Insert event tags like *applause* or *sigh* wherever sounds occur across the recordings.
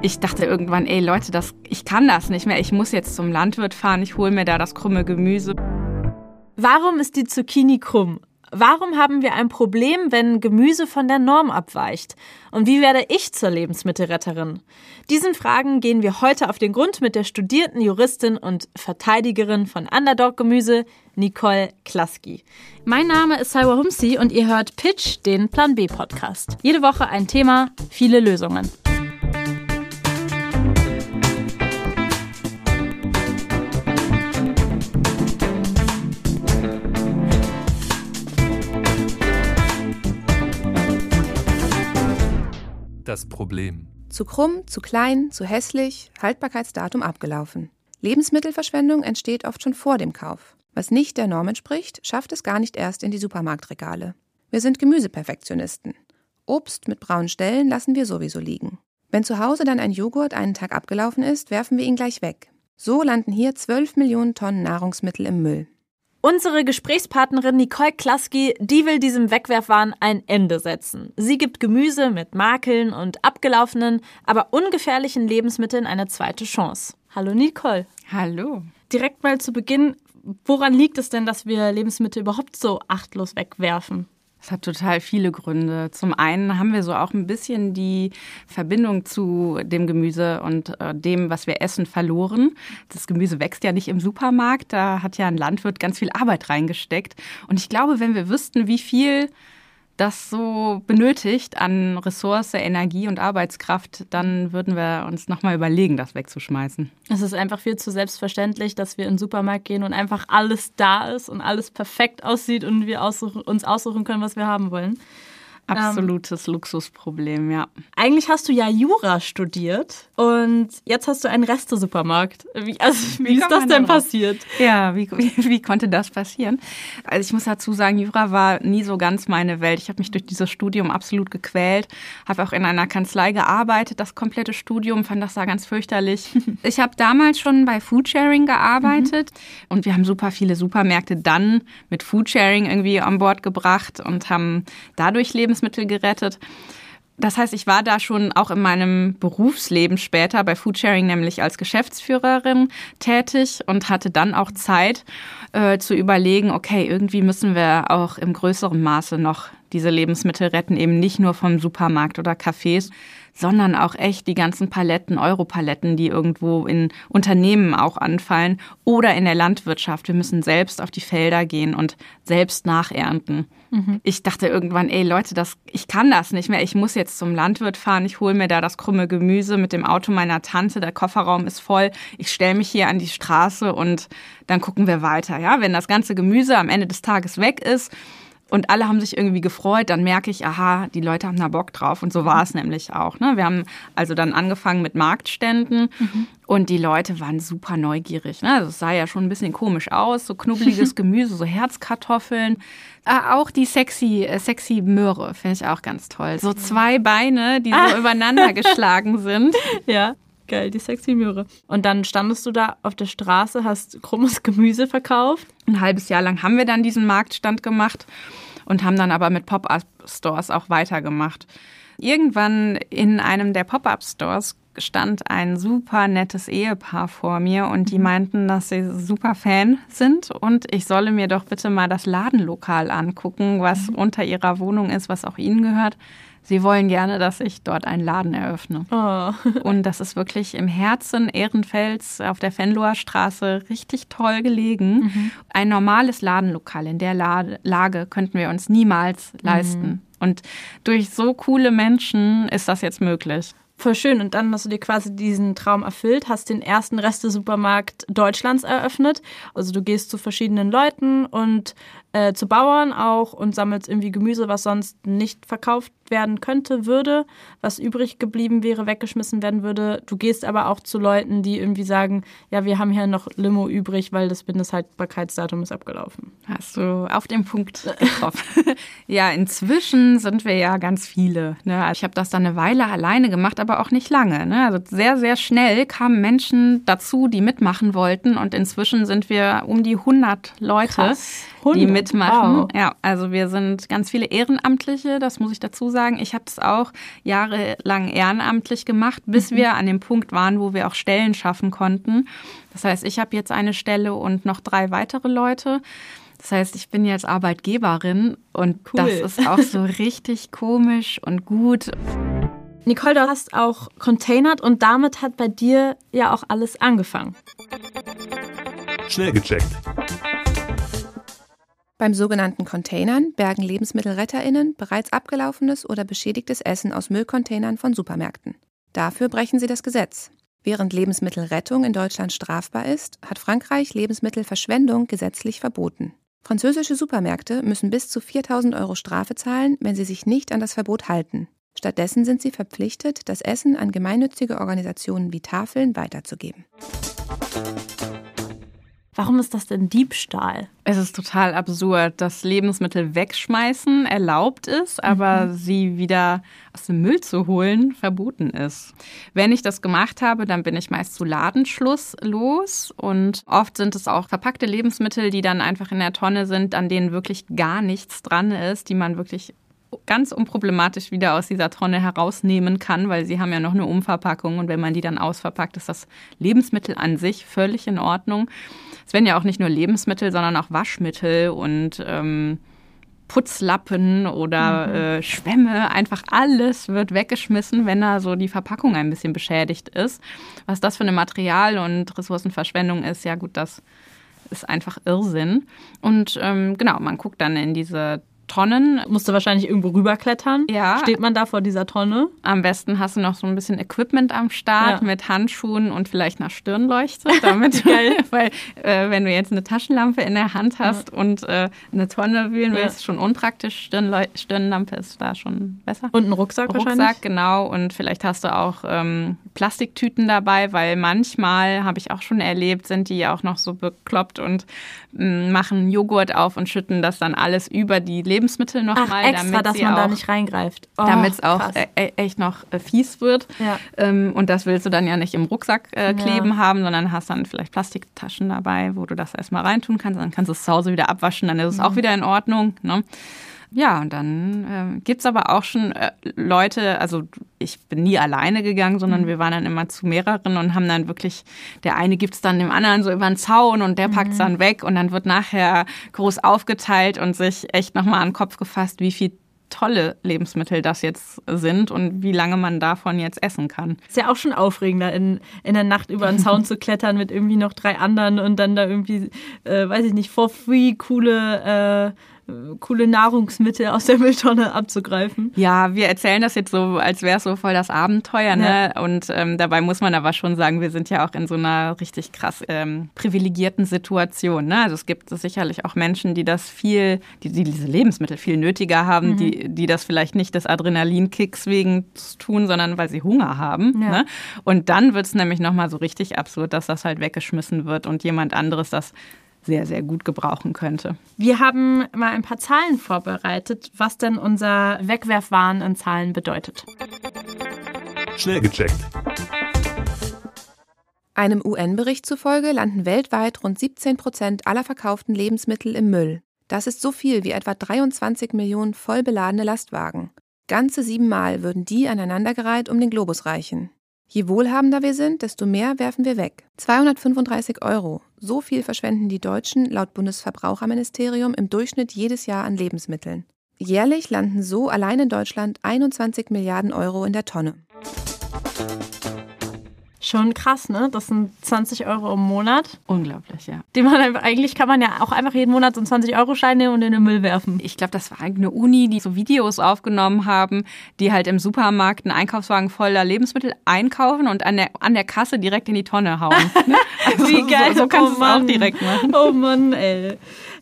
Ich dachte irgendwann, ey Leute, das, ich kann das nicht mehr. Ich muss jetzt zum Landwirt fahren. Ich hole mir da das krumme Gemüse. Warum ist die Zucchini krumm? Warum haben wir ein Problem, wenn Gemüse von der Norm abweicht? Und wie werde ich zur Lebensmittelretterin? Diesen Fragen gehen wir heute auf den Grund mit der studierten Juristin und Verteidigerin von Underdog Gemüse, Nicole Klaski. Mein Name ist Salwa Humsi und ihr hört Pitch, den Plan B Podcast. Jede Woche ein Thema, viele Lösungen. Das Problem. Zu krumm, zu klein, zu hässlich, Haltbarkeitsdatum abgelaufen. Lebensmittelverschwendung entsteht oft schon vor dem Kauf. Was nicht der Norm entspricht, schafft es gar nicht erst in die Supermarktregale. Wir sind Gemüseperfektionisten. Obst mit braunen Stellen lassen wir sowieso liegen. Wenn zu Hause dann ein Joghurt einen Tag abgelaufen ist, werfen wir ihn gleich weg. So landen hier 12 Millionen Tonnen Nahrungsmittel im Müll. Unsere Gesprächspartnerin Nicole Klaski, die will diesem Wegwerfwahn ein Ende setzen. Sie gibt Gemüse mit Makeln und abgelaufenen, aber ungefährlichen Lebensmitteln eine zweite Chance. Hallo Nicole. Hallo. Direkt mal zu Beginn, woran liegt es denn, dass wir Lebensmittel überhaupt so achtlos wegwerfen? Es hat total viele Gründe. Zum einen haben wir so auch ein bisschen die Verbindung zu dem Gemüse und äh, dem, was wir essen, verloren. Das Gemüse wächst ja nicht im Supermarkt. Da hat ja ein Landwirt ganz viel Arbeit reingesteckt. Und ich glaube, wenn wir wüssten, wie viel das so benötigt an Ressource, Energie und Arbeitskraft, dann würden wir uns nochmal überlegen, das wegzuschmeißen. Es ist einfach viel zu selbstverständlich, dass wir in den Supermarkt gehen und einfach alles da ist und alles perfekt aussieht und wir aussuchen, uns aussuchen können, was wir haben wollen. Absolutes ähm, Luxusproblem, ja. Eigentlich hast du ja Jura studiert und jetzt hast du einen Restesupermarkt. Wie, also, wie, wie ist das denn darauf? passiert? Ja, wie, *laughs* wie, wie, konnte das passieren? Also ich muss dazu sagen, Jura war nie so ganz meine Welt. Ich habe mich durch dieses Studium absolut gequält, habe auch in einer Kanzlei gearbeitet, das komplette Studium, fand das da ganz fürchterlich. *laughs* ich habe damals schon bei Foodsharing gearbeitet mhm. und wir haben super viele Supermärkte dann mit Foodsharing irgendwie an Bord gebracht und haben dadurch Lebens Lebensmittel gerettet. Das heißt, ich war da schon auch in meinem Berufsleben später bei Foodsharing nämlich als Geschäftsführerin tätig und hatte dann auch Zeit äh, zu überlegen, okay, irgendwie müssen wir auch im größeren Maße noch diese Lebensmittel retten, eben nicht nur vom Supermarkt oder Cafés, sondern auch echt die ganzen Paletten, Europaletten, die irgendwo in Unternehmen auch anfallen oder in der Landwirtschaft. Wir müssen selbst auf die Felder gehen und selbst nachernten. Mhm. Ich dachte irgendwann, ey Leute, das, ich kann das nicht mehr. Ich muss jetzt zum Landwirt fahren. Ich hole mir da das krumme Gemüse mit dem Auto meiner Tante. Der Kofferraum ist voll. Ich stelle mich hier an die Straße und dann gucken wir weiter. Ja, wenn das ganze Gemüse am Ende des Tages weg ist, und alle haben sich irgendwie gefreut, dann merke ich, aha, die Leute haben da Bock drauf. Und so war es nämlich auch. Ne? Wir haben also dann angefangen mit Marktständen mhm. und die Leute waren super neugierig. Ne? Also es sah ja schon ein bisschen komisch aus, so knubbeliges *laughs* Gemüse, so Herzkartoffeln. Ah, auch die sexy, äh, sexy Möhre finde ich auch ganz toll. So zwei Beine, die so ah. *laughs* übereinander geschlagen sind. Ja. Geil, die sexy Möhre. Und dann standest du da auf der Straße, hast krummes Gemüse verkauft. Ein halbes Jahr lang haben wir dann diesen Marktstand gemacht und haben dann aber mit Pop-up-Stores auch weitergemacht. Irgendwann in einem der Pop-up-Stores stand ein super nettes Ehepaar vor mir und die mhm. meinten, dass sie super Fan sind und ich solle mir doch bitte mal das Ladenlokal angucken, was mhm. unter ihrer Wohnung ist, was auch ihnen gehört. Sie wollen gerne, dass ich dort einen Laden eröffne. Oh. Und das ist wirklich im Herzen Ehrenfels auf der Fenloher Straße richtig toll gelegen. Mhm. Ein normales Ladenlokal in der Lage könnten wir uns niemals leisten. Mhm. Und durch so coole Menschen ist das jetzt möglich. Voll schön. Und dann hast du dir quasi diesen Traum erfüllt, hast den ersten Reste-Supermarkt Deutschlands eröffnet. Also du gehst zu verschiedenen Leuten und äh, zu Bauern auch und sammelst irgendwie Gemüse, was sonst nicht verkauft werden könnte, würde, was übrig geblieben wäre, weggeschmissen werden würde. Du gehst aber auch zu Leuten, die irgendwie sagen, ja, wir haben hier noch Limo übrig, weil das Mindesthaltbarkeitsdatum ist abgelaufen. Hast du auf den Punkt getroffen. *laughs* ja, inzwischen sind wir ja ganz viele. Ne? Also ich habe das dann eine Weile alleine gemacht, aber auch nicht lange. Ne? Also sehr, sehr schnell kamen Menschen dazu, die mitmachen wollten und inzwischen sind wir um die 100 Leute, 100? die mitmachen. Wow. Ja, also wir sind ganz viele Ehrenamtliche, das muss ich dazu sagen. Ich habe es auch jahrelang ehrenamtlich gemacht, bis wir an dem Punkt waren, wo wir auch Stellen schaffen konnten. Das heißt, ich habe jetzt eine Stelle und noch drei weitere Leute. Das heißt, ich bin jetzt Arbeitgeberin und Cool. das ist auch so *laughs* richtig komisch und gut. Nicole, du hast auch containert und damit hat bei dir ja auch alles angefangen. Schnell gecheckt. Beim sogenannten Containern bergen LebensmittelretterInnen bereits abgelaufenes oder beschädigtes Essen aus Müllcontainern von Supermärkten. Dafür brechen sie das Gesetz. Während Lebensmittelrettung in Deutschland strafbar ist, hat Frankreich Lebensmittelverschwendung gesetzlich verboten. Französische Supermärkte müssen bis zu 4000 Euro Strafe zahlen, wenn sie sich nicht an das Verbot halten. Stattdessen sind sie verpflichtet, das Essen an gemeinnützige Organisationen wie Tafeln weiterzugeben. Warum ist das denn Diebstahl? Es ist total absurd, dass Lebensmittel wegschmeißen erlaubt ist, aber sie wieder aus dem Müll zu holen verboten ist. Wenn ich das gemacht habe, dann bin ich meist zu Ladenschluss los und oft sind es auch verpackte Lebensmittel, die dann einfach in der Tonne sind, an denen wirklich gar nichts dran ist, die man wirklich ganz unproblematisch wieder aus dieser Tonne herausnehmen kann, weil sie haben ja noch eine Umverpackung und wenn man die dann ausverpackt, ist das Lebensmittel an sich völlig in Ordnung. Es werden ja auch nicht nur Lebensmittel, sondern auch Waschmittel und ähm, Putzlappen oder äh, Schwämme, einfach alles wird weggeschmissen, wenn da so die Verpackung ein bisschen beschädigt ist. Was das für eine Material- und Ressourcenverschwendung ist, ja gut, das ist einfach Irrsinn. Und ähm, genau, man guckt dann in diese Tonnen. Musst du wahrscheinlich irgendwo rüberklettern? Ja. Steht man da vor dieser Tonne? Am besten hast du noch so ein bisschen Equipment am Start Ja. mit Handschuhen und vielleicht einer Stirnleuchte, damit *laughs* *laughs* weil äh, wenn du jetzt eine Taschenlampe in der Hand hast und äh, eine Tonne wühlen Ja. willst, ist schon unpraktisch. Stirnleu Stirnlampe ist da schon besser. Und einen Rucksack, wahrscheinlich? Rucksack, genau. Und vielleicht hast du auch ähm, Plastiktüten dabei, weil manchmal, habe ich auch schon erlebt, sind die auch noch so bekloppt und m, machen Joghurt auf und schütten das dann alles über die Lebensmittel Ach, nochmal, extra, damit dass man auch, da nicht reingreift. Oh, damit es auch äh, äh, echt noch äh, fies wird. Ja. Ähm, und das willst du dann ja nicht im Rucksack äh, Ja. kleben haben, sondern hast dann vielleicht Plastiktaschen dabei, wo du das erstmal reintun kannst. Dann kannst du es zu Hause wieder abwaschen, dann ist es auch wieder in Ordnung. Ne? Ja, und dann äh, gibt's aber auch schon äh, Leute, also ich bin nie alleine gegangen, sondern wir waren dann immer zu mehreren und haben dann wirklich, der eine gibt's dann dem anderen so über den Zaun und der packt's dann weg und dann wird nachher groß aufgeteilt und sich echt nochmal an den Kopf gefasst, wie viel tolle Lebensmittel das jetzt sind und wie lange man davon jetzt essen kann. Ist ja auch schon aufregender, in, in der Nacht über einen Zaun zu klettern mit irgendwie noch drei anderen und dann da irgendwie, äh, weiß ich nicht, for free coole, äh, coole Nahrungsmittel aus der Mülltonne abzugreifen. Ja, wir erzählen das jetzt so, als wäre es so voll das Abenteuer, ne? Und ähm, dabei muss man aber schon sagen, wir sind ja auch in so einer richtig krass ähm, privilegierten Situation. Ne? Also es gibt sicherlich auch Menschen, die das viel, die, die diese Lebensmittel viel nötiger haben, die, die das vielleicht nicht des Adrenalinkicks wegen tun, sondern weil sie Hunger haben. Ja. Ne? Und dann wird es nämlich nochmal so richtig absurd, dass das halt weggeschmissen wird und jemand anderes das sehr, sehr gut gebrauchen könnte. Wir haben mal ein paar Zahlen vorbereitet, was denn unser Wegwerfwahn in Zahlen bedeutet. Schnell gecheckt. Einem UN-Bericht zufolge landen weltweit rund 17 Prozent aller verkauften Lebensmittel im Müll. Das ist so viel wie etwa 23 Millionen voll beladene Lastwagen. Ganze siebenmal würden die aneinandergereiht um den Globus reichen. Je wohlhabender wir sind, desto mehr werfen wir weg. 235 Euro. So viel verschwenden die Deutschen laut Bundesverbraucherministerium im Durchschnitt jedes Jahr an Lebensmitteln. Jährlich landen so allein in Deutschland 21 Milliarden Euro in der Tonne. Schon krass, ne? Das sind 20 Euro im Monat. Unglaublich, ja. Die man einfach, eigentlich kann man ja auch einfach jeden Monat so einen 20-Euro-Schein nehmen und in den Müll werfen. ich glaube, das war eine Uni, die so Videos aufgenommen haben, die halt im Supermarkt einen Einkaufswagen voller Lebensmittel einkaufen und an der, an der Kasse direkt in die Tonne hauen. *laughs* Ne? Also Wie geil. So, so kannst du Oh es Mann. auch direkt machen. Oh Mann, ey.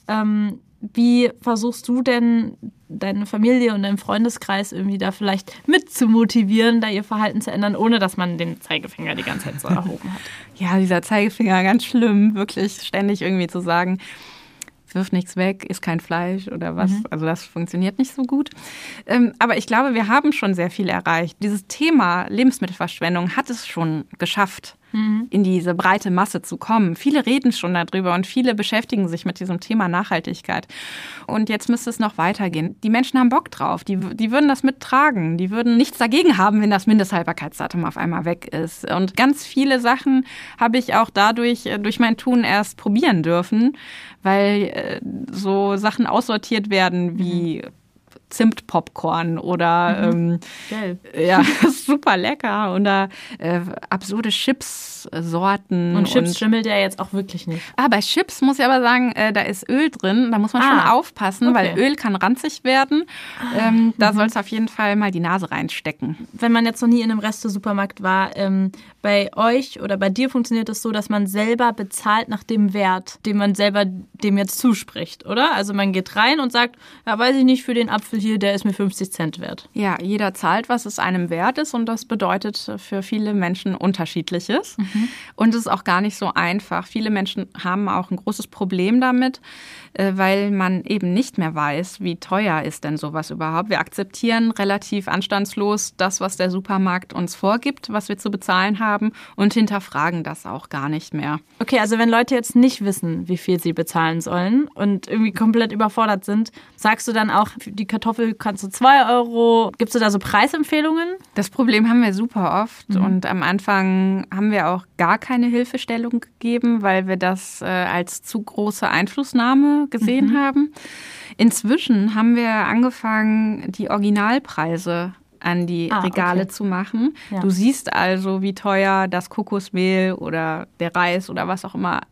Ähm, wie versuchst du denn deine Familie und deinen Freundeskreis irgendwie da vielleicht mit zu motivieren, da ihr Verhalten zu ändern, ohne dass man den Zeigefinger die ganze Zeit so erhoben hat? *laughs* Ja, dieser Zeigefinger, ganz schlimm, wirklich ständig irgendwie zu sagen, wirf nichts weg, isst kein Fleisch oder was. Also das funktioniert nicht so gut. Ähm, aber ich glaube, wir haben schon sehr viel erreicht. Dieses Thema Lebensmittelverschwendung hat es schon geschafft, in diese breite Masse zu kommen. Viele reden schon darüber und viele beschäftigen sich mit diesem Thema Nachhaltigkeit. Und jetzt müsste es noch weitergehen. Die Menschen haben Bock drauf. Die, die würden das mittragen. Die würden nichts dagegen haben, wenn das Mindesthaltbarkeitsdatum auf einmal weg ist. Und ganz viele Sachen habe ich auch dadurch, äh, durch mein Tun erst probieren dürfen, weil äh, so Sachen aussortiert werden wie mhm Zimtpopcorn oder mhm. ähm, ja, *laughs* super lecker oder äh, absurde Chips-Sorten. Und Chips und, schimmelt ja jetzt auch wirklich nicht. Ah, bei Chips muss ich aber sagen, äh, da ist Öl drin. Da muss man ah, schon aufpassen, okay. weil Öl kann ranzig werden. Ah, ähm, da mhm. soll es auf jeden Fall mal die Nase reinstecken. Wenn man jetzt noch nie in einem Reste-Supermarkt war, ähm, bei euch oder bei dir funktioniert es das so, dass man selber bezahlt nach dem Wert, den man selber dem jetzt zuspricht, oder? Also man geht rein und sagt, ja, weiß ich nicht, für den Apfel hier, der ist mir 50 Cent wert. Ja, jeder zahlt, was es einem wert ist und das bedeutet für viele Menschen unterschiedliches. Mhm. Und es ist auch gar nicht so einfach. Viele Menschen haben auch ein großes Problem damit, äh, weil man eben nicht mehr weiß, wie teuer ist denn sowas überhaupt. Wir akzeptieren relativ anstandslos das, was der Supermarkt uns vorgibt, was wir zu bezahlen haben und hinterfragen das auch gar nicht mehr. Okay, also wenn Leute jetzt nicht wissen, wie viel sie bezahlen sollen und irgendwie komplett überfordert sind, sagst du dann auch, die Kartoffel kannst du zwei Euro. Gibst du da so Preisempfehlungen? Das Problem haben wir super oft mhm. und am Anfang haben wir auch gar keine Hilfestellung gegeben, weil wir das äh, als zu große Einflussnahme gesehen mhm. haben. Inzwischen haben wir angefangen, die Originalpreise an die ah, Regale okay. zu machen. Ja. Du siehst also, wie teuer das Kokosmehl oder der Reis oder was auch immer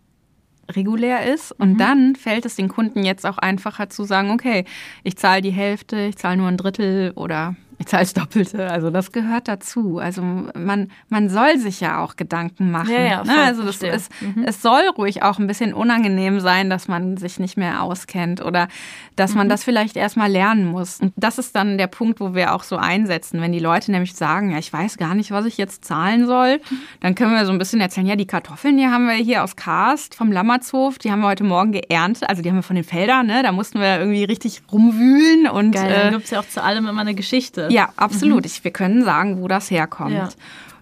regulär ist. Und mhm. dann fällt es den Kunden jetzt auch einfacher zu sagen, okay, ich zahle die Hälfte, ich zahle nur ein Drittel oder das Doppelte. Also das gehört dazu. Also man, man soll sich ja auch Gedanken machen. Ja, ja, ne? Also das ist, mhm. es soll ruhig auch ein bisschen unangenehm sein, dass man sich nicht mehr auskennt oder dass mhm. man das vielleicht erstmal lernen muss. Und das ist dann der Punkt, wo wir auch so einsetzen. Wenn die Leute nämlich sagen, ja, ich weiß gar nicht, was ich jetzt zahlen soll, dann können wir so ein bisschen erzählen, ja, die Kartoffeln, die haben wir hier aus Karst vom Lammertshof, die haben wir heute Morgen geerntet. Also die haben wir von den Feldern, ne? Da mussten wir irgendwie richtig rumwühlen und. Geil, dann äh, gibt es ja auch zu allem immer eine Geschichte. Ja, absolut. Mhm. Ich, wir können sagen, wo das herkommt. Ja.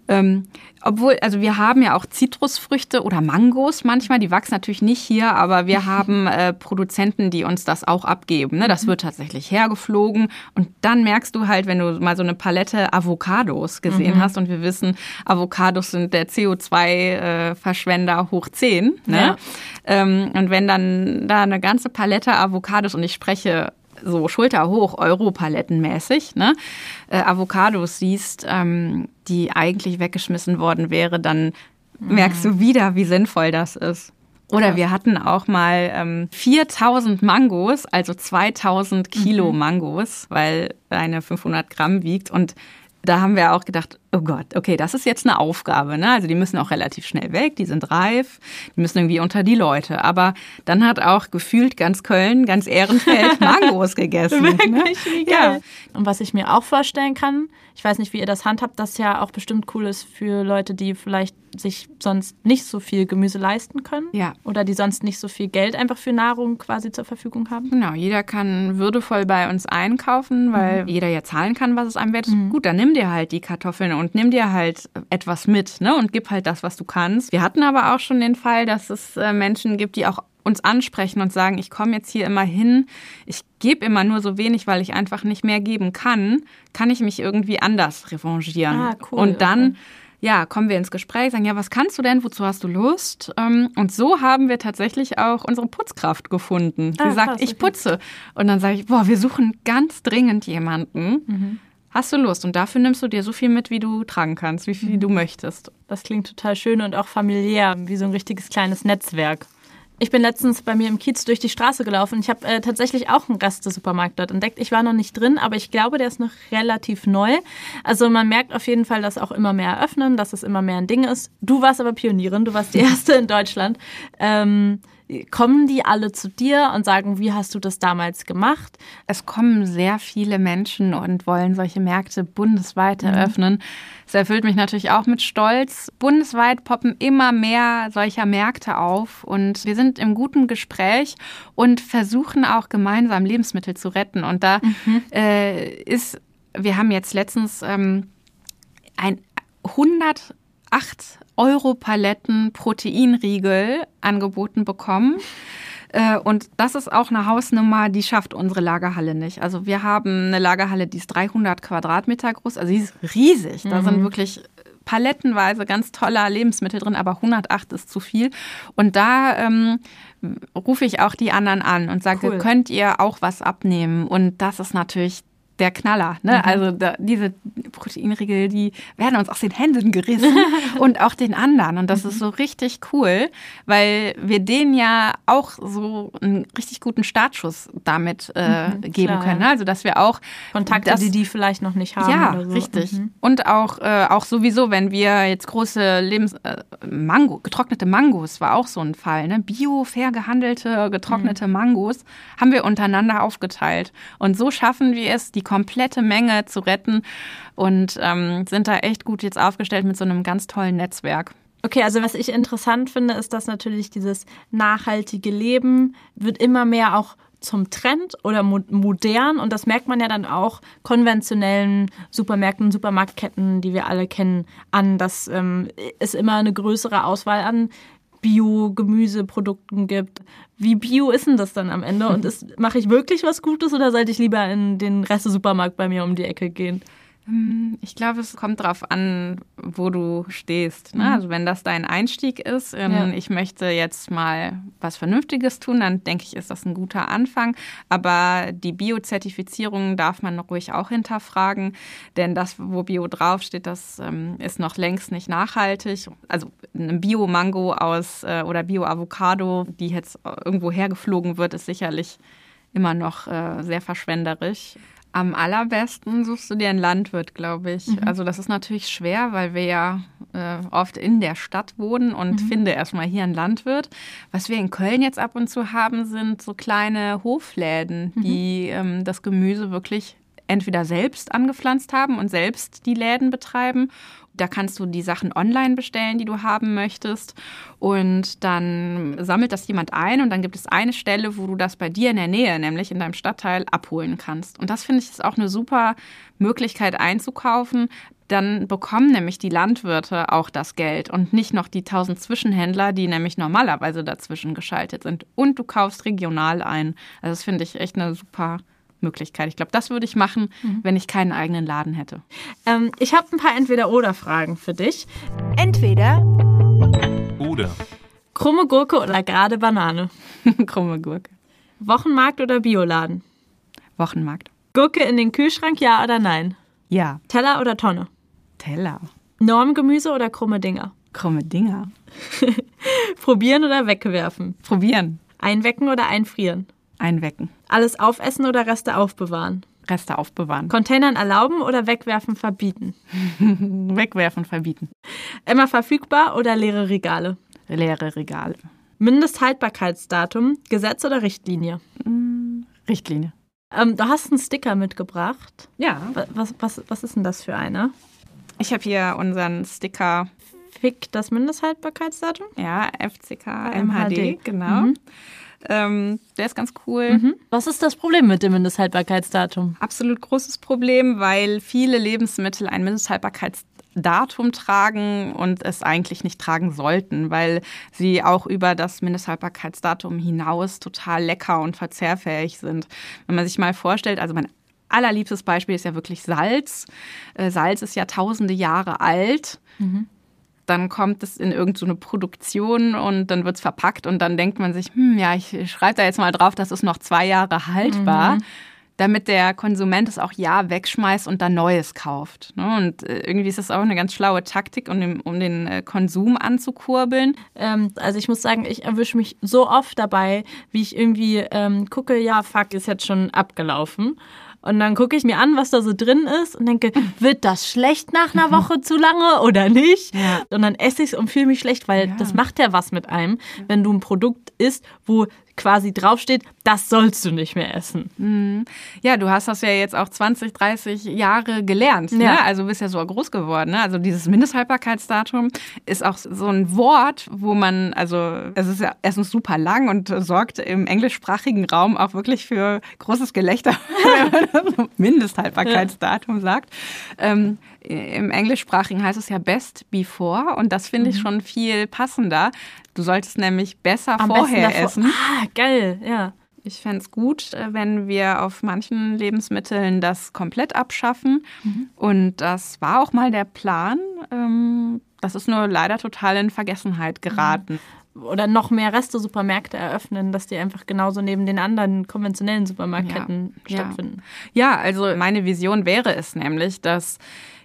Ähm, obwohl, also wir haben ja auch Zitrusfrüchte oder Mangos manchmal, die wachsen natürlich nicht hier, aber wir *laughs* haben äh, Produzenten, die uns das auch abgeben. Ne? Das mhm. wird tatsächlich hergeflogen und dann merkst du halt, wenn du mal so eine Palette Avocados gesehen mhm. hast und wir wissen, Avocados sind der CO2-Verschwender äh, hoch 10. Ne? Ja. Ähm, und wenn dann da eine ganze Palette Avocados und ich spreche so schulterhoch, Europalettenmäßig, ne, äh, Avocados siehst, ähm, die eigentlich weggeschmissen worden wäre, dann mhm. merkst du wieder, wie sinnvoll das ist. Oder ja. wir hatten auch mal ähm, 4000 Mangos, also 2000 Kilo mhm. Mangos, weil eine 500 Gramm wiegt. Und da haben wir auch gedacht, oh Gott, okay, das ist jetzt eine Aufgabe. Ne? Also die müssen auch relativ schnell weg, die sind reif, die müssen irgendwie unter die Leute. Aber dann hat auch gefühlt ganz Köln, ganz Ehrenfeld *laughs* Mangos gegessen. Wirklich, ne? Ja. Und was ich mir auch vorstellen kann, ich weiß nicht, wie ihr das handhabt, das ja auch bestimmt cool ist für Leute, die vielleicht sich sonst nicht so viel Gemüse leisten können. Ja. Oder die sonst nicht so viel Geld einfach für Nahrung quasi zur Verfügung haben. Genau, jeder kann würdevoll bei uns einkaufen, weil mhm. jeder ja zahlen kann, was es einem wert ist. Mhm. Gut, dann nimm dir halt die Kartoffeln und nimm dir halt etwas mit, ne? Und gib halt das, was du kannst. Wir hatten aber auch schon den Fall, dass es äh, Menschen gibt, die auch uns ansprechen und sagen, ich komme jetzt hier immer hin, ich gebe immer nur so wenig, weil ich einfach nicht mehr geben kann, kann ich mich irgendwie anders revanchieren. Ah, cool, und dann okay. ja, kommen wir ins Gespräch, sagen, ja, was kannst du denn, wozu hast du Lust? Ähm, und so haben wir tatsächlich auch unsere Putzkraft gefunden. Sie ah, sagt, krass, ich putze. Und dann sage ich, boah, wir suchen ganz dringend jemanden. Mhm hast du Lust. Und dafür nimmst du dir so viel mit, wie du tragen kannst, wie viel mhm. du möchtest. Das klingt total schön und auch familiär, wie so ein richtiges kleines Netzwerk. Ich bin letztens bei mir im Kiez durch die Straße gelaufen. Ich habe äh, tatsächlich auch einen Reste-Supermarkt dort entdeckt. Ich war noch nicht drin, aber ich glaube, der ist noch relativ neu. Also man merkt auf jeden Fall, dass auch immer mehr eröffnen, dass es immer mehr ein Ding ist. Du warst aber Pionierin, du warst die *laughs* erste in Deutschland. Ähm, kommen die alle zu dir und sagen, wie hast du das damals gemacht? Es kommen sehr viele Menschen und wollen solche Märkte bundesweit mhm. eröffnen. Es erfüllt mich natürlich auch mit Stolz. Bundesweit poppen immer mehr solcher Märkte auf und wir sind im guten Gespräch und versuchen auch gemeinsam Lebensmittel zu retten. Und da mhm. äh, ist, wir haben jetzt letztens ähm, ein 100 8 Euro Paletten Proteinriegel angeboten bekommen. Äh, Und das ist auch eine Hausnummer, die schafft unsere Lagerhalle nicht. Also wir haben eine Lagerhalle, die ist 300 Quadratmeter groß, also die ist riesig. Da sind wirklich palettenweise ganz toller Lebensmittel drin, aber 108 ist zu viel. Und da ähm, rufe ich auch die anderen an und sage, Cool. könnt ihr auch was abnehmen? Und das ist natürlich der Knaller. Ne? Also da, diese Proteinriegel, die werden uns aus den Händen gerissen *laughs* und auch den anderen. Und das ist so richtig cool, weil wir denen ja auch so einen richtig guten Startschuss damit äh, geben klar, können. Ne? Also dass wir auch Kontakte, das- die die vielleicht noch nicht haben. ja, so. richtig. Mhm. Und auch, äh, auch sowieso, wenn wir jetzt große Lebens äh, Mango, getrocknete Mangos war auch so ein Fall, ne? Bio, fair gehandelte, getrocknete Mhm. Mangos haben wir untereinander aufgeteilt. Und so schaffen wir es, die komplette Menge zu retten und ähm, sind da echt gut jetzt aufgestellt mit so einem ganz tollen Netzwerk. Okay, also was ich interessant finde, ist, dass natürlich dieses nachhaltige Leben wird immer mehr auch zum Trend oder mo modern und das merkt man ja dann auch konventionellen Supermärkten, Supermarktketten, die wir alle kennen, an, dass ähm, es immer eine größere Auswahl an Bio-Gemüseprodukten gibt. Wie bio ist denn das dann am Ende? Und *laughs* ist- mache ich wirklich was Gutes oder sollte ich lieber in den Reste-Supermarkt bei mir um die Ecke gehen? Ich glaube, es kommt drauf an, wo du stehst. Ne? Also wenn das dein Einstieg ist, in, Ja. ich möchte jetzt mal was Vernünftiges tun, dann denke ich, ist das ein guter Anfang. Aber die Bio-Zertifizierung darf man ruhig auch hinterfragen, denn das, wo Bio draufsteht, das ähm, ist noch längst nicht nachhaltig. Also eine Bio-Mango aus äh, oder Bio-Avocado, die jetzt irgendwo hergeflogen wird, ist sicherlich immer noch äh, sehr verschwenderisch. Am allerbesten suchst du dir einen Landwirt, glaube ich. Also das ist natürlich schwer, weil wir ja äh, oft in der Stadt wohnen und finde erstmal hier einen Landwirt. Was wir in Köln jetzt ab und zu haben, sind so kleine Hofläden, die ähm, das Gemüse wirklich entweder selbst angepflanzt haben und selbst die Läden betreiben. Da kannst du die Sachen online bestellen, die du haben möchtest. Und dann sammelt das jemand ein und dann gibt es eine Stelle, wo du das bei dir in der Nähe, nämlich in deinem Stadtteil, abholen kannst. Und das finde ich ist auch eine super Möglichkeit einzukaufen. Dann bekommen nämlich die Landwirte auch das Geld und nicht noch die tausend Zwischenhändler, die nämlich normalerweise dazwischen geschaltet sind. Und du kaufst regional ein. Also das finde ich echt eine super Möglichkeit. Ich glaube, das würde ich machen, wenn ich keinen eigenen Laden hätte. Ähm, ich habe ein paar Entweder-Oder-Fragen für dich. Entweder Oder. Krumme Gurke oder gerade Banane? *laughs* Krumme Gurke. Wochenmarkt oder Bioladen? Wochenmarkt. Gurke in den Kühlschrank, ja oder nein? Ja. Teller oder Tonne? Teller. Normgemüse oder krumme Dinger? Krumme Dinger. *laughs* Probieren oder wegwerfen? Probieren. Einwecken oder einfrieren? Einwecken. Alles aufessen oder Reste aufbewahren? Reste aufbewahren. Containern erlauben oder wegwerfen verbieten? *laughs* Wegwerfen, verbieten. Immer verfügbar oder leere Regale? Leere Regale. Mindesthaltbarkeitsdatum, Gesetz oder Richtlinie? Richtlinie. Ähm, du hast einen Sticker mitgebracht. Ja. Wa- Was, was, was ist denn das für einer? Ich habe hier unseren Sticker, Fick das Mindesthaltbarkeitsdatum? ja, FCK MHD. MHD, genau. Ähm, der ist ganz cool. Was ist das Problem mit dem Mindesthaltbarkeitsdatum? Absolut großes Problem, weil viele Lebensmittel ein Mindesthaltbarkeitsdatum tragen und es eigentlich nicht tragen sollten, weil sie auch über das Mindesthaltbarkeitsdatum hinaus total lecker und verzehrfähig sind. Wenn man sich mal vorstellt, also mein allerliebstes Beispiel ist ja wirklich Salz. Äh, Salz ist ja tausende Jahre alt. Dann kommt es in irgendeine Produktion und dann wird es verpackt und dann denkt man sich, hm, ja, ich schreibe da jetzt mal drauf, das ist noch zwei Jahre haltbar, damit der Konsument es auch ja wegschmeißt und dann Neues kauft. Ne? Und äh, irgendwie ist das auch eine ganz schlaue Taktik, um den, um den äh, Konsum anzukurbeln. Ähm, also ich muss sagen, ich erwische mich so oft dabei, wie ich irgendwie ähm, gucke, ja, fuck, ist jetzt schon abgelaufen. Und dann gucke ich mir an, was da so drin ist und denke, wird das schlecht nach einer Woche zu lange oder nicht? Ja. Und dann esse ich es und fühle mich schlecht, weil Ja. das macht ja was mit einem, wenn du ein Produkt isst, wo quasi draufsteht, das sollst du nicht mehr essen. Ja, du hast das ja jetzt auch 20, 30 Jahre gelernt. Ja. Ne? Also bist ja so groß geworden. Ne? Also dieses Mindesthaltbarkeitsdatum ist auch so ein Wort, wo man, also es ist ja erstens super lang und sorgt im englischsprachigen Raum auch wirklich für großes Gelächter, *laughs* wenn man Mindesthaltbarkeitsdatum sagt. Ähm, Im Englischsprachigen heißt es ja best before und das finde ich schon viel passender. Du solltest nämlich besser Am vorher essen. Ah, geil, ja. Ich fände es gut, äh, wenn wir auf manchen Lebensmitteln das komplett abschaffen. Und das war auch mal der Plan. Ähm, Das ist nur leider total in Vergessenheit geraten. Oder noch mehr Reste-Supermärkte eröffnen, dass die einfach genauso neben den anderen konventionellen Supermarktketten Ja, ja. stattfinden. Ja, also meine Vision wäre es nämlich, dass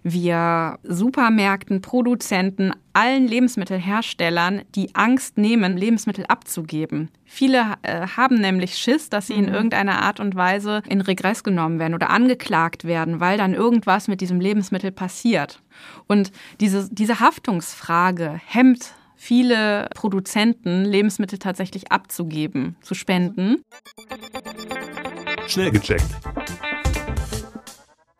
wir Supermärkten, Produzenten, allen Lebensmittelherstellern die Angst nehmen, Lebensmittel abzugeben. Viele äh, haben nämlich Schiss, dass sie in irgendeiner Art und Weise in Regress genommen werden oder angeklagt werden, weil dann irgendwas mit diesem Lebensmittel passiert. Und diese, diese Haftungsfrage hemmt viele Produzenten, Lebensmittel tatsächlich abzugeben, zu spenden. Schnell gecheckt.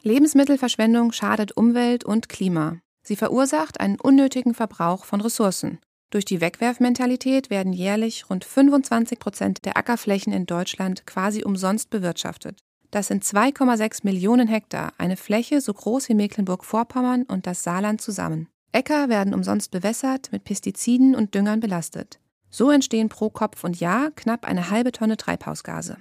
Lebensmittelverschwendung schadet Umwelt und Klima. Sie verursacht einen unnötigen Verbrauch von Ressourcen. Durch die Wegwerfmentalität werden jährlich rund 25 Prozent der Ackerflächen in Deutschland quasi umsonst bewirtschaftet. Das sind 2,6 Millionen Hektar, eine Fläche so groß wie Mecklenburg-Vorpommern und das Saarland zusammen. Äcker werden umsonst bewässert, mit Pestiziden und Düngern belastet. So entstehen pro Kopf und Jahr knapp eine halbe Tonne Treibhausgase.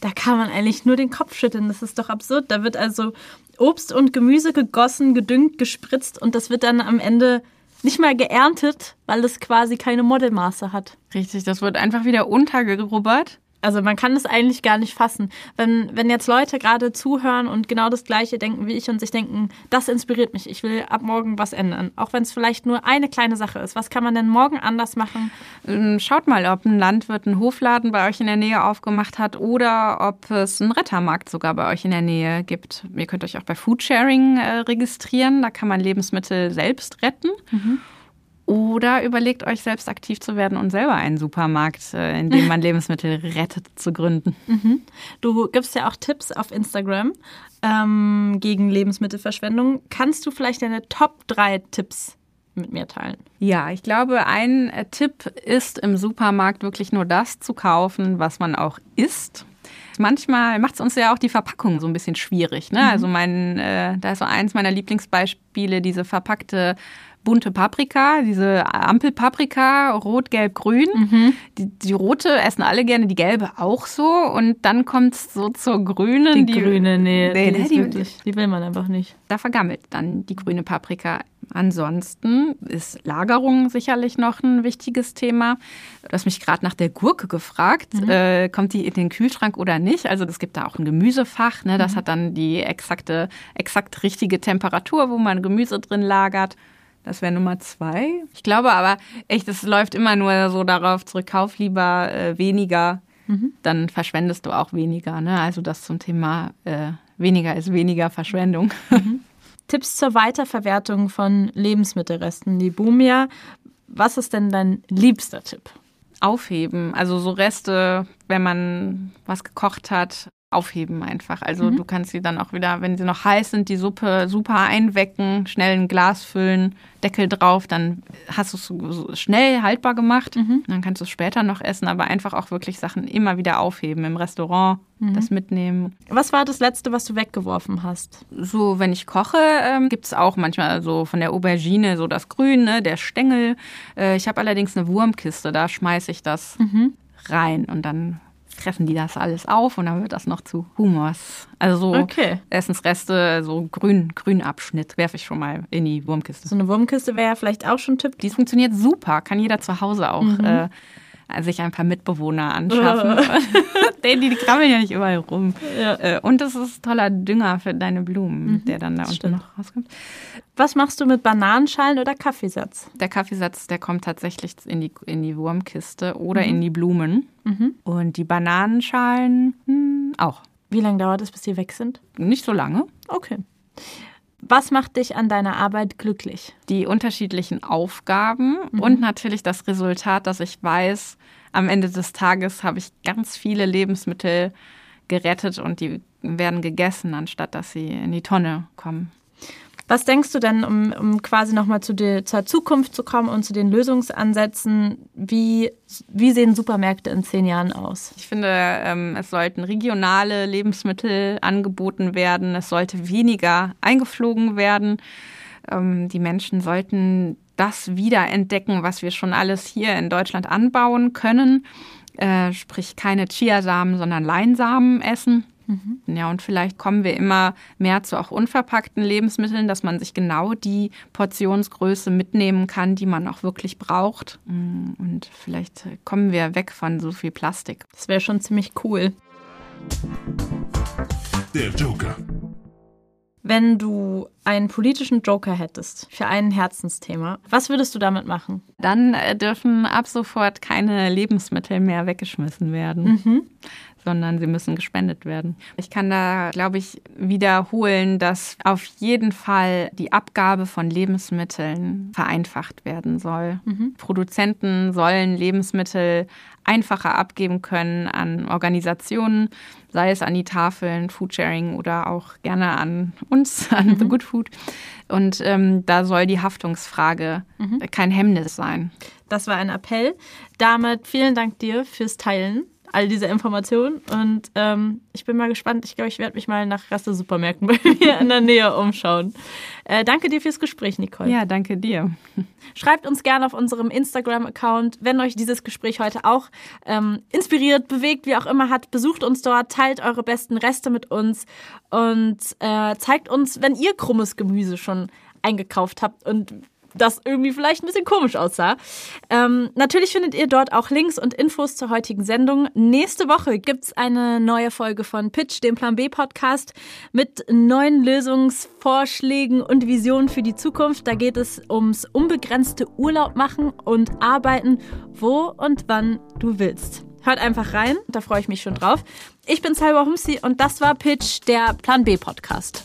Da kann man eigentlich nur den Kopf schütteln. Das ist doch absurd. Da wird also Obst und Gemüse gegossen, gedüngt, gespritzt und das wird dann am Ende nicht mal geerntet, weil es quasi keine Modelmaße hat. Richtig, das wird einfach wieder untergerubbert. Also man kann das eigentlich gar nicht fassen. Wenn, wenn jetzt Leute gerade zuhören und genau das Gleiche denken wie ich und sich denken, das inspiriert mich, ich will ab morgen was ändern. Auch wenn es vielleicht nur eine kleine Sache ist. Was kann man denn morgen anders machen? Ähm, Schaut mal, ob ein Landwirt einen Hofladen bei euch in der Nähe aufgemacht hat oder ob es einen Rettermarkt sogar bei euch in der Nähe gibt. Ihr könnt euch auch bei Foodsharing äh, registrieren. Da kann man Lebensmittel selbst retten. Oder überlegt euch selbst aktiv zu werden und selber einen Supermarkt, äh, in dem man *laughs* Lebensmittel rettet, zu gründen. Du gibst ja auch Tipps auf Instagram ähm, gegen Lebensmittelverschwendung. Kannst du vielleicht deine Top 3 Tipps mit mir teilen? Ja, ich glaube, ein äh, Tipp ist im Supermarkt wirklich nur das zu kaufen, was man auch isst. Manchmal macht es uns ja auch die Verpackung so ein bisschen schwierig. Ne? Also mein, äh, da ist so eins meiner Lieblingsbeispiele, diese verpackte bunte Paprika, diese Ampelpaprika, rot, gelb, grün. Die, die rote essen alle gerne, die gelbe auch so. Und dann kommt es so zur grünen. Die, grüne, nee, nee, die, nee, die, wirklich, die will man einfach nicht. da vergammelt dann die grüne Paprika. Ansonsten ist Lagerung sicherlich noch ein wichtiges Thema. Du hast mich gerade nach der Gurke gefragt. Äh, kommt die in den Kühlschrank oder nicht? Also es gibt da auch ein Gemüsefach. Ne? Das hat dann die exakte, exakt richtige Temperatur, wo man Gemüse drin lagert. Das wäre Nummer zwei. Ich glaube aber echt, es läuft immer nur so darauf zurück, kauf lieber äh, weniger, dann verschwendest du auch weniger. Ne? Also das zum Thema äh, weniger ist weniger Verschwendung. Tipps zur Weiterverwertung von Lebensmittelresten. Die ja. Was ist denn dein liebster Tipp? aufheben. Also so Reste, wenn man was gekocht hat, aufheben einfach. Also du kannst sie dann auch wieder, wenn sie noch heiß sind, die Suppe super einwecken, schnell ein Glas füllen, Deckel drauf, dann hast du es schnell haltbar gemacht. Dann kannst du es später noch essen, aber einfach auch wirklich Sachen immer wieder aufheben im Restaurant, das mitnehmen. Was war das letzte, was du weggeworfen hast? So, wenn ich koche, ähm, gibt es auch manchmal so von der Aubergine so das Grüne, der Stängel. Äh, ich habe allerdings eine Wurmkiste, da schmeiße ich das rein und dann fressen die das alles auf und dann wird das noch zu Humus. Also so Okay. Essensreste, so grün, Grünabschnitt werfe ich schon mal in die Wurmkiste. So eine Wurmkiste wäre ja vielleicht auch schon ein Tipp. Die funktioniert super, kann jeder zu Hause auch äh, sich ein paar Mitbewohner anschaffen. *laughs* Die, die krabbeln ja nicht überall rum. Ja. Äh, und das ist toller Dünger für deine Blumen, der dann da unten stimmt. noch rauskommt. Was machst du mit Bananenschalen oder Kaffeesatz? Der Kaffeesatz, der kommt tatsächlich in die, in die Wurmkiste oder in die Blumen. Und die Bananenschalen hm, auch. Wie lange dauert es, bis die weg sind? Nicht so lange. Okay. Was macht dich an deiner Arbeit glücklich? Die unterschiedlichen Aufgaben und natürlich das Resultat, dass ich weiß, am Ende des Tages habe ich ganz viele Lebensmittel gerettet und die werden gegessen, anstatt dass sie in die Tonne kommen. Was denkst du denn, um, um quasi nochmal zu zur Zukunft zu kommen und zu den Lösungsansätzen, wie, wie sehen Supermärkte in zehn Jahren aus? Ich finde, ähm, es sollten regionale Lebensmittel angeboten werden, es sollte weniger eingeflogen werden. Ähm, die Menschen sollten das wiederentdecken, was wir schon alles hier in Deutschland anbauen können. Äh, sprich keine Chiasamen, sondern Leinsamen essen. Mhm. Ja, und vielleicht kommen wir immer mehr zu auch unverpackten Lebensmitteln, dass man sich genau die Portionsgröße mitnehmen kann, die man auch wirklich braucht. Mm, und vielleicht kommen wir weg von so viel Plastik. Das wäre schon ziemlich cool. Der Joker. Wenn du einen politischen Joker hättest für ein Herzensthema, was würdest du damit machen? Dann äh, dürfen ab sofort keine Lebensmittel mehr weggeschmissen werden. Mhm sondern sie müssen gespendet werden. Ich kann da, glaube ich, wiederholen, dass auf jeden Fall die Abgabe von Lebensmitteln vereinfacht werden soll. Mhm. Produzenten sollen Lebensmittel einfacher abgeben können an Organisationen, sei es an die Tafeln, Foodsharing oder auch gerne an uns, *laughs* an mhm. The Good Food. Und ähm, da soll die Haftungsfrage mhm. kein Hemmnis sein. Das war ein Appell. Damit vielen Dank dir fürs Teilen all diese Informationen. Und ähm, ich bin mal gespannt. Ich glaube, ich werde mich mal nach Reste-Supermärkten bei *laughs* mir in der Nähe umschauen. Äh, danke dir fürs Gespräch, Nicole. Ja, danke dir. Schreibt uns gerne auf unserem Instagram-Account, wenn euch dieses Gespräch heute auch ähm, inspiriert, bewegt, wie auch immer hat. Besucht uns dort, teilt eure besten Reste mit uns und äh, zeigt uns, wenn ihr krummes Gemüse schon eingekauft habt und das irgendwie vielleicht ein bisschen komisch aussah. Ähm, natürlich findet ihr dort auch Links und Infos zur heutigen Sendung. Nächste Woche gibt's eine neue Folge von Pitch, dem Plan B Podcast, mit neuen Lösungsvorschlägen und Visionen für die Zukunft. Da geht es ums unbegrenzte Urlaub machen und arbeiten, wo und wann du willst. Hört einfach rein, da freue ich mich schon drauf. Ich bin Salwa Humsi und das war Pitch, der Plan B Podcast.